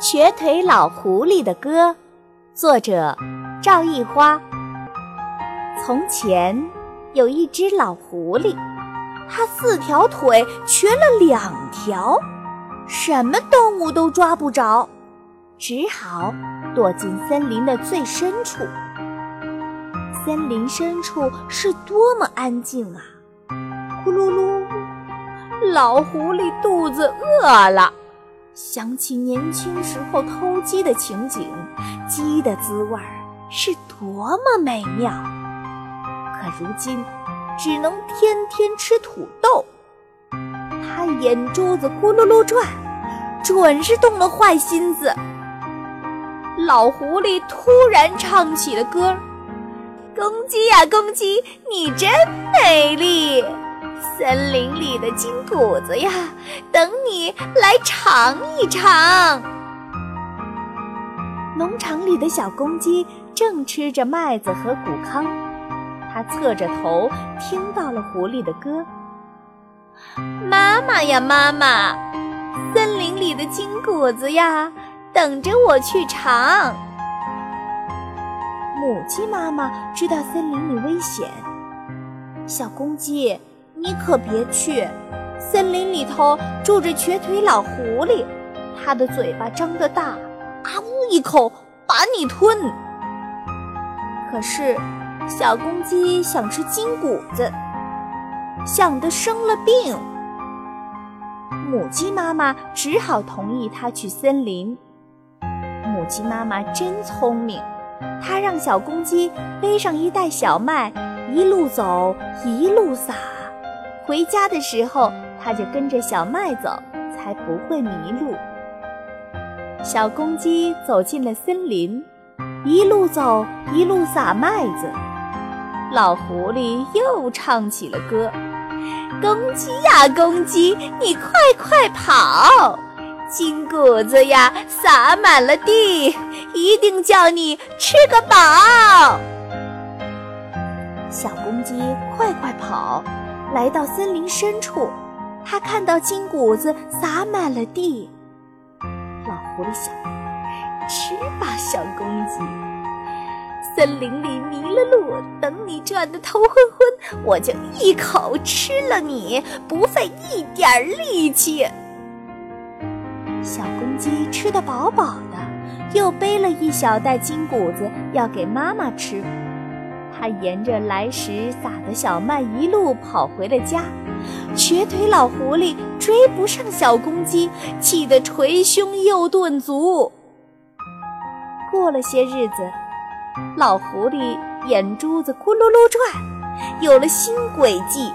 瘸腿老狐狸的歌，作者赵一花。从前有一只老狐狸，它四条腿瘸了两条，什么动物都抓不着，只好躲进森林的最深处。森林深处是多么安静啊！咕噜噜，老狐狸肚子饿了。想起年轻时候偷鸡的情景，鸡的滋味是多么美妙。可如今只能天天吃土豆，他眼珠子咕噜噜转，准是动了坏心思。老狐狸突然唱起了歌：“公鸡呀，公鸡，你真美丽。”森林里的金谷子呀，等你来尝一尝。农场里的小公鸡正吃着麦子和谷糠，它侧着头听到了狐狸的歌：“妈妈呀，妈妈，森林里的金谷子呀，等着我去尝。”母鸡妈妈知道森林里危险，小公鸡。你可别去，森林里头住着瘸腿老狐狸，它的嘴巴张得大，啊呜一口把你吞。可是小公鸡想吃金谷子，想得生了病。母鸡妈妈只好同意它去森林。母鸡妈妈真聪明，它让小公鸡背上一袋小麦，一路走一路撒。回家的时候，他就跟着小麦走，才不会迷路。小公鸡走进了森林，一路走一路撒麦子。老狐狸又唱起了歌：“公鸡呀，公鸡，你快快跑！金谷子呀，撒满了地，一定叫你吃个饱。”小公鸡快快跑！来到森林深处，他看到金谷子撒满了地。老狐狸想：“吃吧，小公鸡。森林里迷了路，等你转得头昏昏，我就一口吃了你，不费一点力气。”小公鸡吃得饱饱的，又背了一小袋金谷子要给妈妈吃。他沿着来时撒的小麦一路跑回了家，瘸腿老狐狸追不上小公鸡，气得捶胸又顿足。过了些日子，老狐狸眼珠子咕噜噜转，有了新诡计，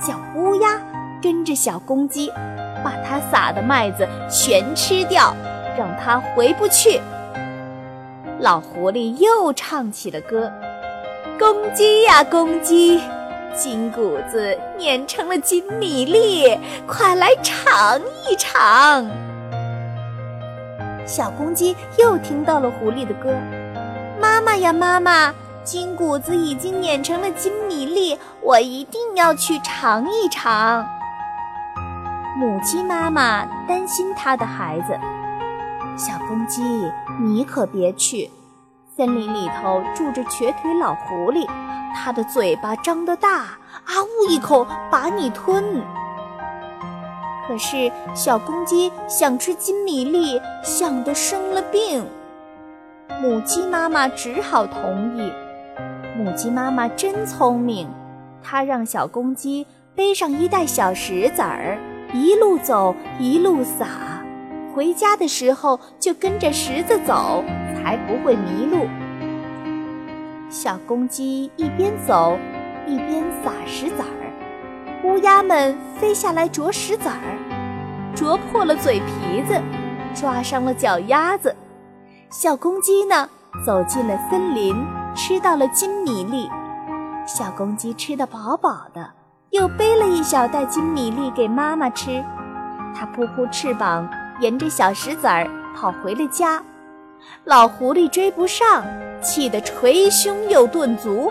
叫乌鸦跟着小公鸡，把它撒的麦子全吃掉，让它回不去。老狐狸又唱起了歌。公鸡呀，公鸡，金谷子碾成了金米粒，快来尝一尝。小公鸡又听到了狐狸的歌：“妈妈呀，妈妈，金谷子已经碾成了金米粒，我一定要去尝一尝。”母鸡妈妈担心它的孩子：“小公鸡，你可别去。”森林里头住着瘸腿老狐狸，它的嘴巴张得大，啊呜一口把你吞。可是小公鸡想吃金米粒，想得生了病。母鸡妈妈只好同意。母鸡妈妈真聪明，她让小公鸡背上一袋小石子儿，一路走一路撒，回家的时候就跟着石子走。还不会迷路。小公鸡一边走，一边撒石子儿。乌鸦们飞下来啄石子儿，啄破了嘴皮子，抓伤了脚丫子。小公鸡呢，走进了森林，吃到了金米粒。小公鸡吃得饱饱的，又背了一小袋金米粒给妈妈吃。它扑扑翅膀，沿着小石子儿跑回了家。老狐狸追不上，气得捶胸又顿足。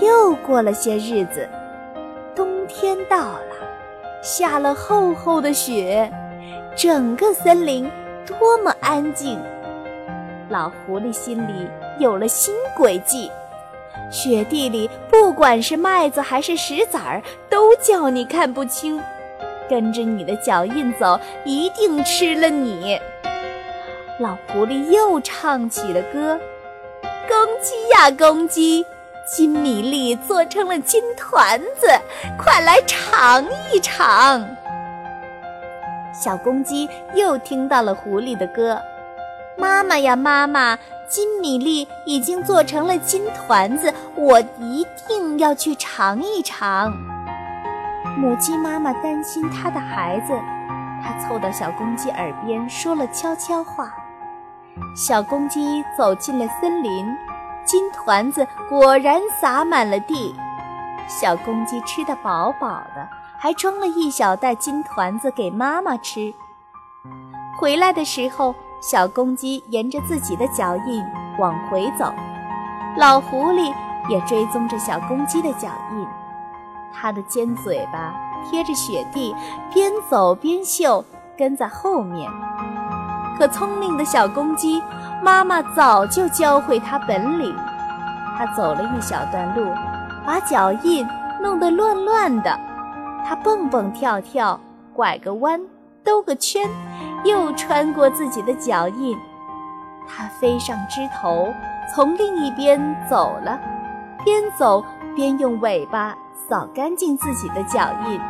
又过了些日子，冬天到了，下了厚厚的雪，整个森林多么安静！老狐狸心里有了新诡计：雪地里不管是麦子还是石子儿，都叫你看不清。跟着你的脚印走，一定吃了你。老狐狸又唱起了歌：公鸡呀，公鸡，金米粒做成了金团子，快来尝一尝。小公鸡又听到了狐狸的歌：妈妈呀，妈妈，金米粒已经做成了金团子，我一定要去尝一尝。母鸡妈妈担心它的孩子，它凑到小公鸡耳边说了悄悄话。小公鸡走进了森林，金团子果然撒满了地。小公鸡吃得饱饱的，还装了一小袋金团子给妈妈吃。回来的时候，小公鸡沿着自己的脚印往回走，老狐狸也追踪着小公鸡的脚印。它的尖嘴巴贴着雪地，边走边嗅，跟在后面。可聪明的小公鸡妈妈早就教会它本领。它走了一小段路，把脚印弄得乱乱的。它蹦蹦跳跳，拐个弯，兜个圈，又穿过自己的脚印。它飞上枝头，从另一边走了，边走边用尾巴。扫干净自己的脚印，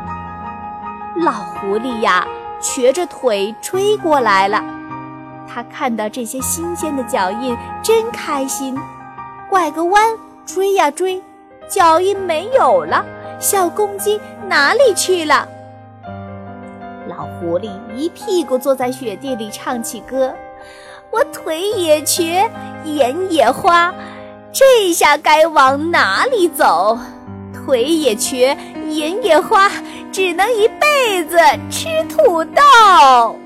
老狐狸呀，瘸着腿追过来了。他看到这些新鲜的脚印，真开心。拐个弯，追呀追，脚印没有了。小公鸡哪里去了？老狐狸一屁股坐在雪地里，唱起歌：我腿也瘸，眼也花，这下该往哪里走？腿也瘸，眼也花，只能一辈子吃土豆。